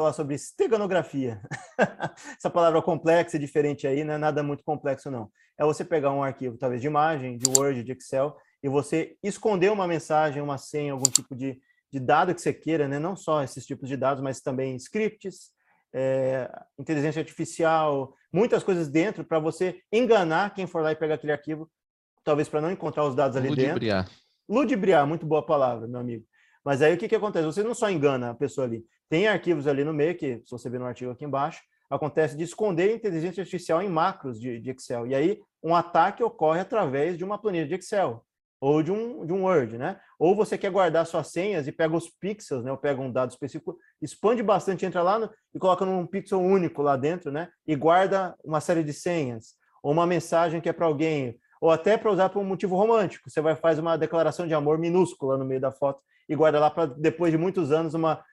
falar sobre esteganografia. Essa palavra complexa e diferente aí, não é nada muito complexo, não. É você pegar um arquivo, talvez de imagem, de Word, de Excel, e você esconder uma mensagem, uma senha, algum tipo de, de dado que você queira, né? não só esses tipos de dados, mas também scripts, é, inteligência artificial, muitas coisas dentro para você enganar quem for lá e pegar aquele arquivo, talvez para não encontrar os dados ali Ludibriar. dentro. Ludibriar. muito boa palavra, meu amigo. Mas aí o que, que acontece? Você não só engana a pessoa ali, tem arquivos ali no meio, que se você ver no artigo aqui embaixo, acontece de esconder inteligência artificial em macros de, de Excel. E aí um ataque ocorre através de uma planilha de Excel ou de um, de um Word, né? Ou você quer guardar suas senhas e pega os pixels, né? Ou pega um dado específico, expande bastante, entra lá no, e coloca num pixel único lá dentro, né? E guarda uma série de senhas, ou uma mensagem que é para alguém, ou até para usar por um motivo romântico. Você vai fazer uma declaração de amor minúscula no meio da foto e guarda lá para depois de muitos anos uma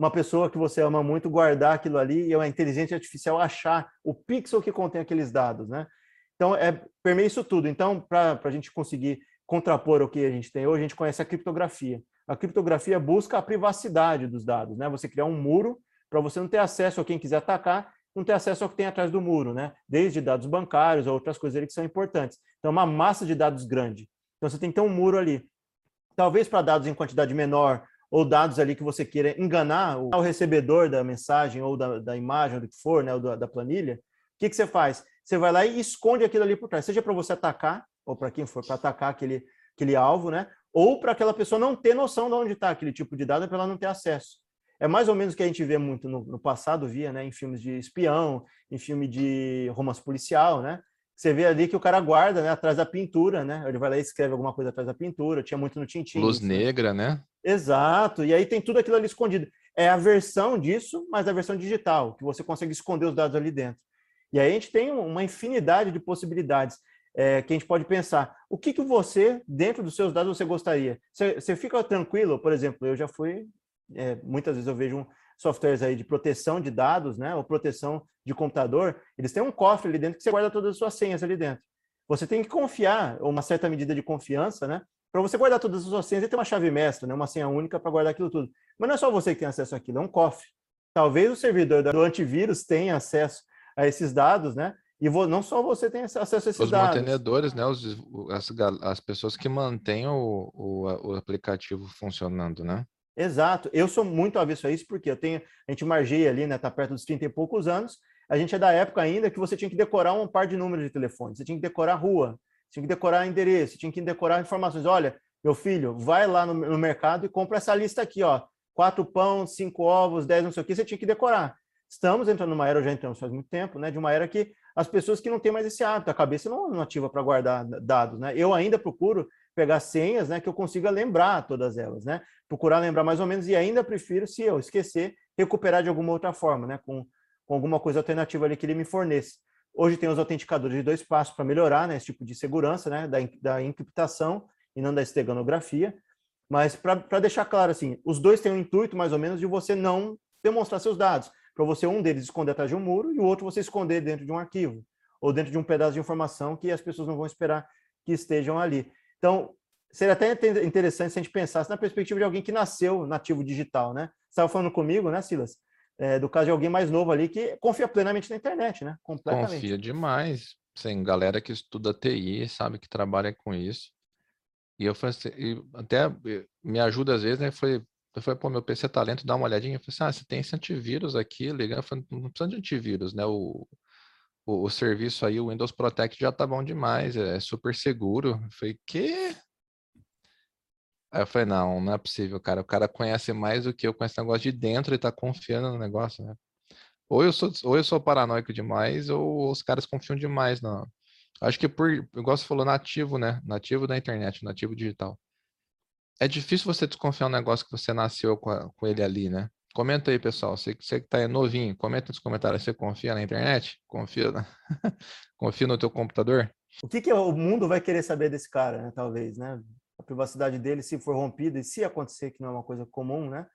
uma pessoa que você ama muito guardar aquilo ali e a inteligência artificial achar o pixel que contém aqueles dados, né? Então, é, permeia isso tudo. Então, para a gente conseguir contrapor o que a gente tem hoje, a gente conhece a criptografia. A criptografia busca a privacidade dos dados, né? Você criar um muro para você não ter acesso a quem quiser atacar, não ter acesso ao que tem atrás do muro, né? Desde dados bancários ou outras coisas que são importantes. Então, uma massa de dados grande. Então, você tem que ter um muro ali. Talvez para dados em quantidade menor ou dados ali que você queira enganar o recebedor da mensagem ou da, da imagem, ou do que for, né? Ou da, da planilha, o que, que você faz? Você vai lá e esconde aquilo ali por trás, seja para você atacar, ou para quem for, para atacar aquele, aquele alvo, né? Ou para aquela pessoa não ter noção de onde está aquele tipo de dado, para ela não ter acesso. É mais ou menos o que a gente vê muito no, no, passado, via, né? Em filmes de espião, em filme de romance policial, né? Você vê ali que o cara guarda, né? Atrás da pintura, né? Ele vai lá e escreve alguma coisa atrás da pintura. Tinha muito no Tintin. Luz negra, né? Exato. E aí tem tudo aquilo ali escondido. É a versão disso, mas a versão digital, que você consegue esconder os dados ali dentro. E aí a gente tem uma infinidade de possibilidades é, que a gente pode pensar. O que, que você, dentro dos seus dados, você gostaria? Você, você fica tranquilo? Por exemplo, eu já fui, é, muitas vezes eu vejo um, softwares aí de proteção de dados, né, ou proteção de computador, eles têm um cofre ali dentro que você guarda todas as suas senhas ali dentro. Você tem que confiar, uma certa medida de confiança, né, para você guardar todas as suas senhas e ter uma chave mestra, né, uma senha única para guardar aquilo tudo. Mas não é só você que tem acesso àquilo, é um cofre. Talvez o servidor do antivírus tenha acesso a esses dados, né, e não só você tem acesso a esses os dados. Os mantenedores, né? Os, as, as pessoas que mantêm o, o, o, aplicativo funcionando, né? Exato. Eu sou muito avesso a isso, porque eu tenho, a gente margeia ali, né? Tá perto dos 30 e poucos anos. A gente é da época ainda que você tinha que decorar um par de números de telefone, você tinha que decorar rua, tinha que decorar endereço, tinha que decorar informações. Olha, meu filho, vai lá no, no mercado e compra essa lista aqui, ó. Quatro pão, cinco ovos, dez não sei o que, você tinha que decorar. Estamos entrando numa era, já entramos faz muito tempo, né? De uma era que as pessoas que não têm mais esse hábito, a cabeça não, não ativa para guardar dados, né? Eu ainda procuro pegar senhas, né, que eu consiga lembrar todas elas, né? Procurar lembrar mais ou menos e ainda prefiro, se eu esquecer, recuperar de alguma outra forma, né? Com, com alguma coisa alternativa ali que ele me forneça. Hoje tem os autenticadores de dois passos para melhorar né, esse tipo de segurança, né? Da, da encriptação e não da esteganografia. Mas para deixar claro, assim, os dois têm o um intuito, mais ou menos, de você não demonstrar seus dados para você um deles esconder atrás de um muro e o outro você esconder dentro de um arquivo ou dentro de um pedaço de informação que as pessoas não vão esperar que estejam ali. Então, seria até interessante se a gente pensasse na perspectiva de alguém que nasceu nativo digital, né? Você estava falando comigo, né, Silas? É, do caso de alguém mais novo ali que confia plenamente na internet, né? Completamente. Confia demais. Sim, galera que estuda TI, sabe que trabalha com isso. E eu falei assim, até me ajuda às vezes, né? Foi eu falei, pô, meu PC tá lento, dá uma olhadinha. Eu falei assim, ah, você tem esse antivírus aqui, liga. Eu falei, não precisa de antivírus, né? O, o, o, serviço aí, o Windows Protect já tá bom demais, é super seguro. Eu falei, quê? Aí eu falei, não, não é possível, cara. O cara conhece mais do que eu, conheço o negócio de dentro e tá confiando no negócio, né? Ou eu sou, ou eu sou paranoico demais, ou os caras confiam demais, não. Acho que por, igual você falou, nativo, né? Nativo da internet, nativo digital é difícil você desconfiar um negócio que você nasceu com, a, com ele ali, né? Comenta aí, pessoal. Você, você que está novinho, comenta nos comentários. Você confia na internet? Confia, na... confia no teu computador? O que, que o mundo vai querer saber desse cara, né? Talvez, né? A privacidade dele, se for rompida e se acontecer, que não é uma coisa comum, né?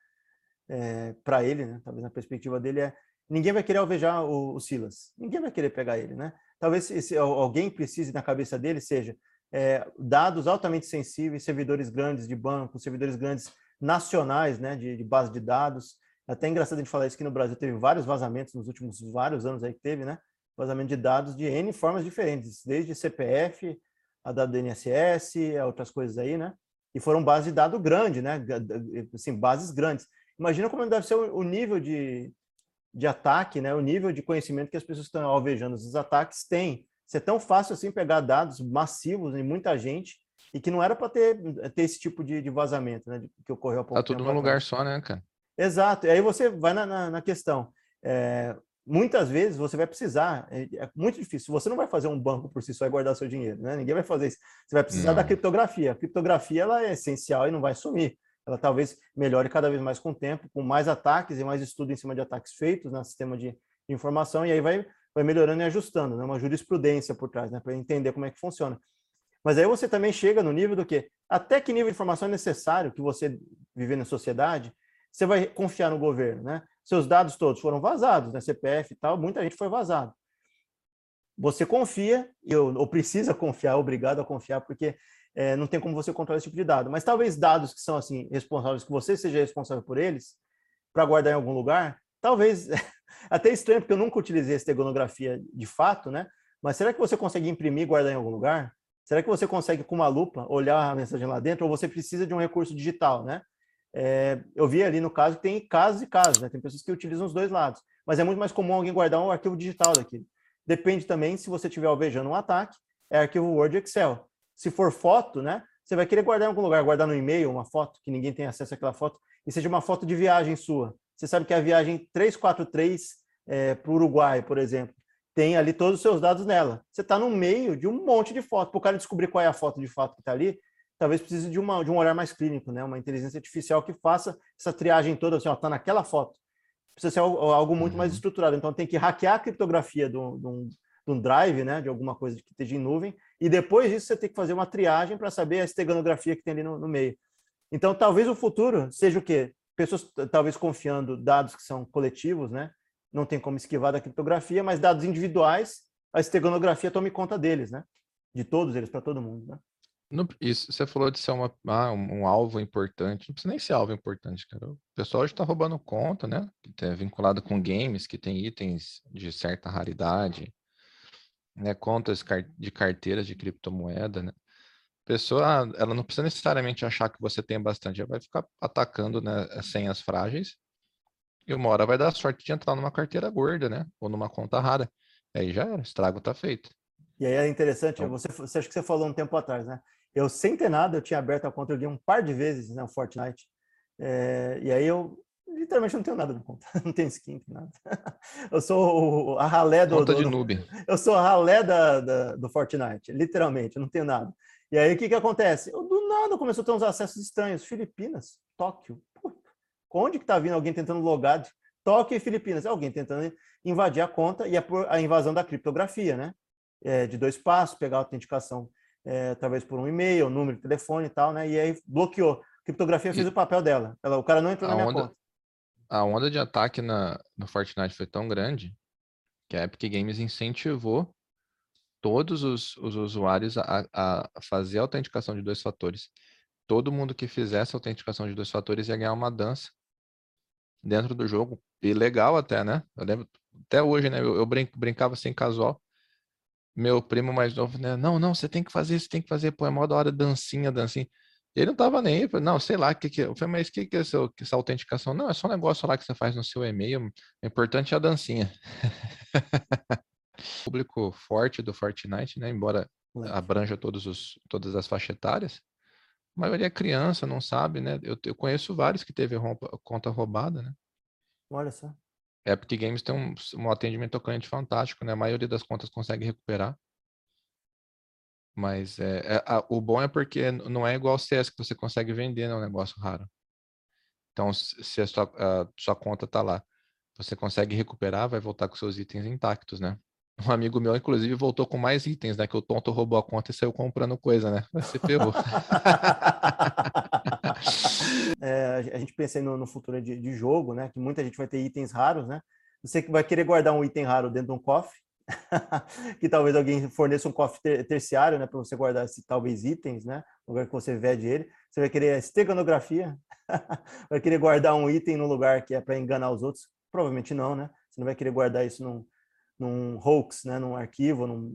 É, para ele, né? Talvez na perspectiva dele é ninguém vai querer alvejar o, o Silas. Ninguém vai querer pegar ele, né? Talvez se, se alguém precise na cabeça dele seja é, dados altamente sensíveis, servidores grandes de banco, servidores grandes nacionais, né, de, de base de dados, Até engraçado a gente falar isso que no Brasil teve vários vazamentos nos últimos vários anos aí que teve, né? Vazamento de dados de N formas diferentes, desde CPF, a dado do INSS, a outras coisas aí, né? E foram bases de dado grande, né? Assim, bases grandes. Imagina como deve ser o nível de, de ataque, né? O nível de conhecimento que as pessoas estão alvejando os ataques têm. Isso é tão fácil assim pegar dados massivos em muita gente e que não era para ter, ter esse tipo de, de vazamento, né? Que ocorreu há pouco Tá tudo num lugar só, né, cara? Exato. E aí você vai na, na, na questão. É, muitas vezes você vai precisar, é, é, muito difícil, você não vai fazer um banco por si só e guardar seu dinheiro, né? Ninguém vai fazer isso. Você vai precisar não. da criptografia. A criptografia ela é essencial e não vai sumir. Ela talvez melhore cada vez mais com o tempo, com mais ataques e mais estudo em cima de ataques feitos no sistema de informação, e aí vai, vai melhorando e ajustando, né? Uma jurisprudência por trás, né? Para entender como é que funciona. Mas aí você também chega no nível do que até que nível de informação é necessário que você viver na sociedade, você vai confiar no governo, né? seus dados todos foram vazados, né? CPF e tal, muita gente foi vazado. Você confia, ou, ou precisa confiar, é obrigado a confiar, porque é, não tem como você controlar esse tipo de dado. Mas talvez dados que são assim responsáveis, que você seja responsável por eles, para guardar em algum lugar, talvez até estranho, porque eu nunca utilizei essa tegonografia de fato, né? Mas será que você consegue imprimir e guardar em algum lugar? Será que você consegue, com uma lupa, olhar a mensagem lá dentro, ou você precisa de um recurso digital, né? É, eu vi ali no caso que tem casos e casos, né? Tem pessoas que utilizam os dois lados, mas é muito mais comum alguém guardar um arquivo digital daquilo. Depende também se você estiver alvejando um ataque, é arquivo Word e Excel. Se for foto, né? Você vai querer guardar em algum lugar, guardar no e-mail uma foto, que ninguém tem acesso àquela foto, e seja uma foto de viagem sua. Você sabe que a viagem 343 é, para o Uruguai, por exemplo, tem ali todos os seus dados nela. Você está no meio de um monte de foto. Para o cara descobrir qual é a foto de fato que está ali, talvez precise de, uma, de um olhar mais clínico, né? Uma inteligência artificial que faça essa triagem toda, assim, ó, tá naquela foto. Precisa ser algo, algo muito uhum. mais estruturado. Então tem que hackear a criptografia de um, drive, né? De alguma coisa que esteja em nuvem. E depois disso você tem que fazer uma triagem para saber a esteganografia que tem ali no, no meio. Então talvez o futuro seja o quê? Pessoas talvez confiando dados que são coletivos, né? Não tem como esquivar da criptografia, mas dados individuais, a esteganografia tome conta deles, né? De todos eles, para todo mundo, né? Isso, você falou de ser uma, ah, um, um, alvo importante. Não precisa nem ser alvo importante, cara. O pessoal hoje está roubando conta, né? Que é vinculado com games, que tem itens de certa raridade, né? Contas de carteiras de criptomoeda, né? Pessoa, ela não precisa necessariamente achar que você tem bastante, ela vai ficar atacando né, senhas frágeis e uma hora vai dar sorte de entrar numa carteira gorda, né? Ou numa conta rara. Aí já era, estrago tá feito. E aí é interessante, então, você, você acha que você falou um tempo atrás, né? Eu, sem ter nada, eu tinha aberto a conta, eu ganhei um par de vezes né, o Fortnite. É, e aí eu literalmente não tenho nada na conta. Não tenho skin, não tenho nada. Eu sou a ralé do. Conta do, de noob. Eu sou a ralé da, da, do Fortnite, literalmente, eu não tenho nada. E aí o que, que acontece? Eu, do nada começou a ter uns acessos estranhos. Filipinas, Tóquio. Onde que tá vindo alguém tentando logar? De Tóquio e Filipinas. Alguém tentando invadir a conta e a, a invasão da criptografia, né? É, de dois passos, pegar a autenticação é, talvez por um e-mail, número de telefone e tal, né? E aí bloqueou. A criptografia fez e... o papel dela. Ela, o cara não entrou a na minha onda, conta. A onda de ataque na, no Fortnite foi tão grande que a Epic Games incentivou todos os, os usuários a, a, fazer a autenticação de dois fatores. Todo mundo que fizesse a autenticação de dois fatores ia ganhar uma dança dentro do jogo. E legal até, né? Eu lembro, até hoje, né? Eu, eu brincava sem casual meu primo mais novo, né? Não, não, você tem que fazer, você tem que fazer, pô, é mó da hora dancinha, dancinha. Ele não tava nem aí, não, sei lá, que que, eu falei, mas o que, que é essa, essa autenticação? Não, é só um negócio lá que você faz no seu e-mail, o importante é a dancinha. público forte do Fortnite, né? Embora abranja todos os, todas as faixas etárias, a maioria é criança, não sabe, né? Eu, eu conheço vários que teve roupa, conta roubada, né? Olha só. Epic Games tem um, um atendimento ao cliente fantástico, né? A maioria das contas consegue recuperar. Mas é, é a, o bom é porque não é igual o CS que você consegue vender, né? É um negócio raro. Então, se a sua, a sua conta tá lá, você consegue recuperar, vai voltar com seus itens intactos, né? Um amigo meu, inclusive, voltou com mais itens, né? Que o tonto roubou a conta e saiu comprando coisa, né? Você ferrou. é, a gente pensa no, no futuro de, de, jogo, né? Que muita gente vai ter itens raros, né? Você vai querer guardar um item raro dentro de um cofre que talvez alguém forneça um cofre terciário, né, para você guardar esse, talvez itens, né, no lugar que você vede ele. Você vai querer esteganografia, vai querer guardar um item no lugar que é para enganar os outros? Provavelmente não, né? Você não vai querer guardar isso num, num hoax, né, num arquivo, num,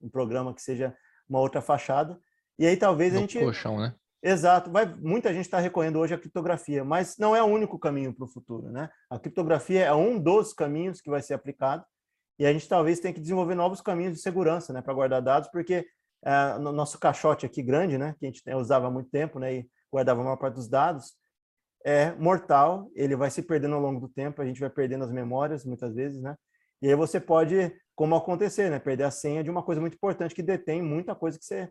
num programa que seja uma outra fachada. E aí talvez no a gente colchão, né? Exato, vai, muita gente está recorrendo hoje à criptografia, mas não é o único caminho para o futuro, né? A criptografia é um dos caminhos que vai ser aplicado e a gente talvez tenha que desenvolver novos caminhos de segurança, né, para guardar dados, porque é, no nosso caixote aqui grande, né, que a gente usava há muito tempo, né, e guardava a maior parte dos dados, é mortal, ele vai se perdendo ao longo do tempo, a gente vai perdendo as memórias muitas vezes, né? E aí você pode, como acontecer, né, perder a senha de uma coisa muito importante que detém muita coisa que você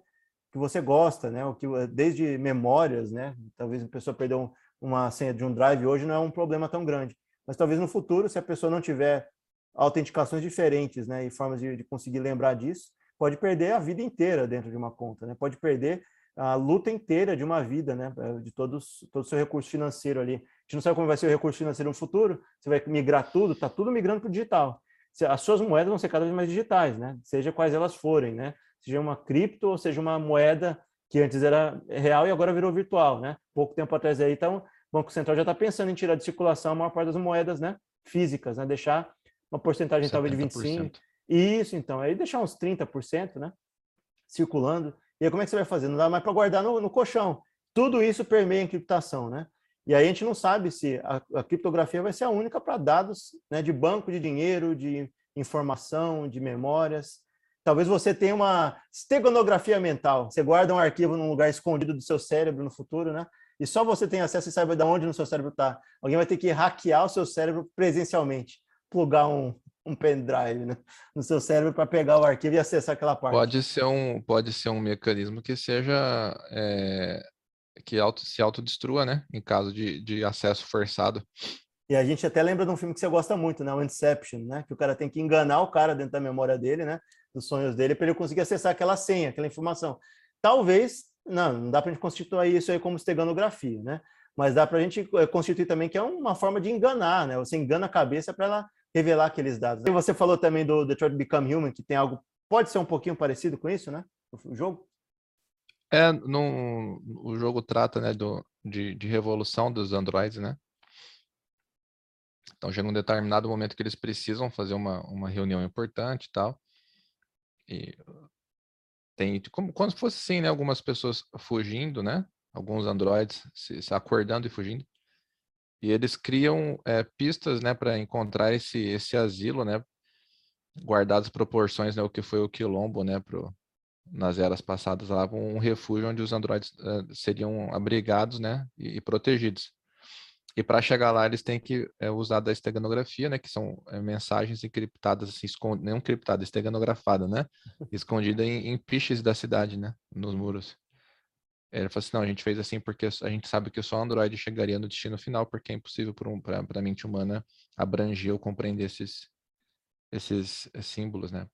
que você gosta, né? O que desde memórias, né? Talvez a pessoa perdeu uma senha de um drive hoje não é um problema tão grande, mas talvez no futuro, se a pessoa não tiver autenticações diferentes, né, e formas de, de conseguir lembrar disso, pode perder a vida inteira dentro de uma conta, né? Pode perder a luta inteira de uma vida, né? De todos, todo o seu recurso financeiro ali. A gente não sabe como vai ser o recurso financeiro no futuro, você vai migrar tudo, está tudo migrando para o digital. As suas moedas vão ser cada vez mais digitais, né? Seja quais elas forem, né? Seja uma cripto ou seja uma moeda que antes era real e agora virou virtual, né? Pouco tempo atrás aí, então, o Banco Central já está pensando em tirar de circulação a maior parte das moedas, né? Físicas, né? Deixar uma porcentagem 70%. talvez de 25%. Isso, então, aí deixar uns 30%, né? Circulando. E aí como é que você vai fazer? Não dá mais para guardar no, no, colchão. Tudo isso permeia em criptação, né? E aí a gente não sabe se a, a criptografia vai ser a única para dados né, de banco de dinheiro, de informação, de memórias. Talvez você tenha uma esteganografia mental. Você guarda um arquivo num lugar escondido do seu cérebro no futuro, né? E só você tem acesso e sabe de onde no seu cérebro está. Alguém vai ter que hackear o seu cérebro presencialmente, plugar um, um pendrive né? no seu cérebro para pegar o arquivo e acessar aquela parte. Pode ser um, pode ser um mecanismo que seja é, que auto, se autodestrua, né? Em caso de, de acesso forçado. E a gente até lembra de um filme que você gosta muito, né? O Inception, né? Que o cara tem que enganar o cara dentro da memória dele, né? Dos sonhos dele para ele conseguir acessar aquela senha, aquela informação. Talvez, não, não dá para a gente constituir isso aí como esteganografia, né? Mas dá para a gente eh, constituir também que é uma forma de enganar, né? Você engana a cabeça para ela revelar aqueles dados. E você falou também do Detroit Become Human, que tem algo, pode ser um pouquinho parecido com isso, né? O jogo? É, no, o jogo trata né, do, de, de revolução dos androids, né? Então chega um determinado momento que eles precisam fazer uma, uma reunião importante e tal. E tem como, se fosse assim, né? Algumas pessoas fugindo, né? Alguns androides se, se acordando e fugindo. E eles criam é, pistas, né, para encontrar esse, esse asilo, né? Guardadas proporções, né? O que foi o quilombo, né? Pro, nas eras passadas lá, um refúgio onde os androides uh, seriam abrigados, né? E, e protegidos. E para chegar lá, eles têm que é, usar da esteganografia, né? Que são é, mensagens encriptadas, assim, escond... não encriptada, esteganografada, né? Escondida em, em piches da cidade, né? Nos muros. Ele falou assim, não, a gente fez assim porque a gente sabe que só Android chegaria no destino final, porque é impossível para um, a mente humana abranger ou compreender esses, esses símbolos, né?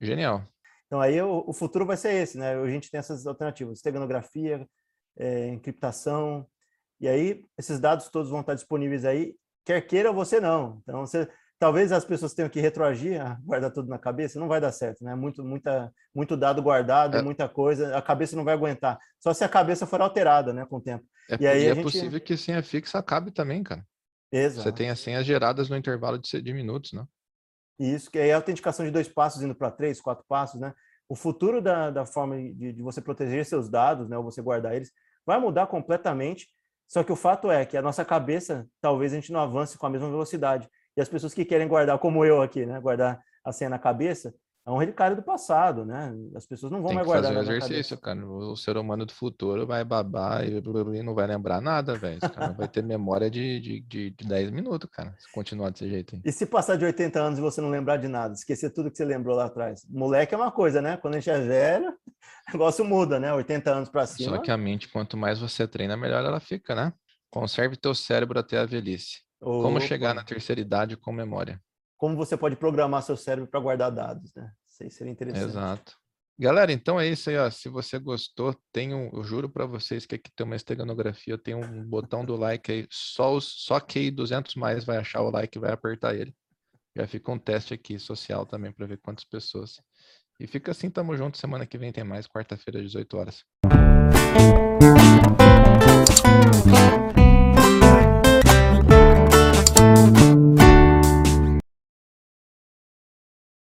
Genial. Então aí o, o futuro vai ser esse, né? A gente tem essas alternativas, esteganografia, é, encriptação, e aí, esses dados todos vão estar disponíveis aí, quer queira você não. Então, você, talvez as pessoas tenham que retroagir, ah, guardar tudo na cabeça, não vai dar certo, né? Muito, muita, muito dado guardado, é. muita coisa, a cabeça não vai aguentar. Só se a cabeça for alterada, né, com o tempo. É, e aí e é gente... possível que senha fixa acabe também, cara. Exato. Você tem as senhas geradas no intervalo de, de minutos, né? Isso, que aí é a autenticação de dois passos indo para três, quatro passos, né? O futuro da, da forma de, de você proteger seus dados, né, ou você guardar eles, vai mudar completamente só que o fato é que a nossa cabeça, talvez a gente não avance com a mesma velocidade. E as pessoas que querem guardar, como eu aqui, né, guardar a senha na cabeça, é um relicário do passado, né? As pessoas não vão Tem mais guardar. Fazer um exercício, cara. O ser humano do futuro vai babar e não vai lembrar nada, velho. Esse cara vai ter memória de, de, de, de 10 minutos, cara, se continuar desse jeito. Aí. E se passar de 80 anos e você não lembrar de nada, esquecer tudo que você lembrou lá atrás? Moleque é uma coisa, né? Quando a gente é velho, o negócio muda, né? 80 anos para cima. Só que a mente, quanto mais você treina, melhor ela fica, né? Conserve teu cérebro até a velhice. Opa. Como chegar na terceira idade com memória. Como você pode programar seu cérebro para guardar dados, né? Isso aí seria interessante. Exato. Galera, então é isso aí, ó. Se você gostou, tem um, eu juro para vocês que aqui tem uma esteganografia, tem um botão do like aí, só os, só quem 200 mais vai achar o like, vai apertar ele. Já fica um teste aqui social também para ver quantas pessoas. E fica assim, tamo junto. Semana que vem tem mais, quarta-feira, 18 horas.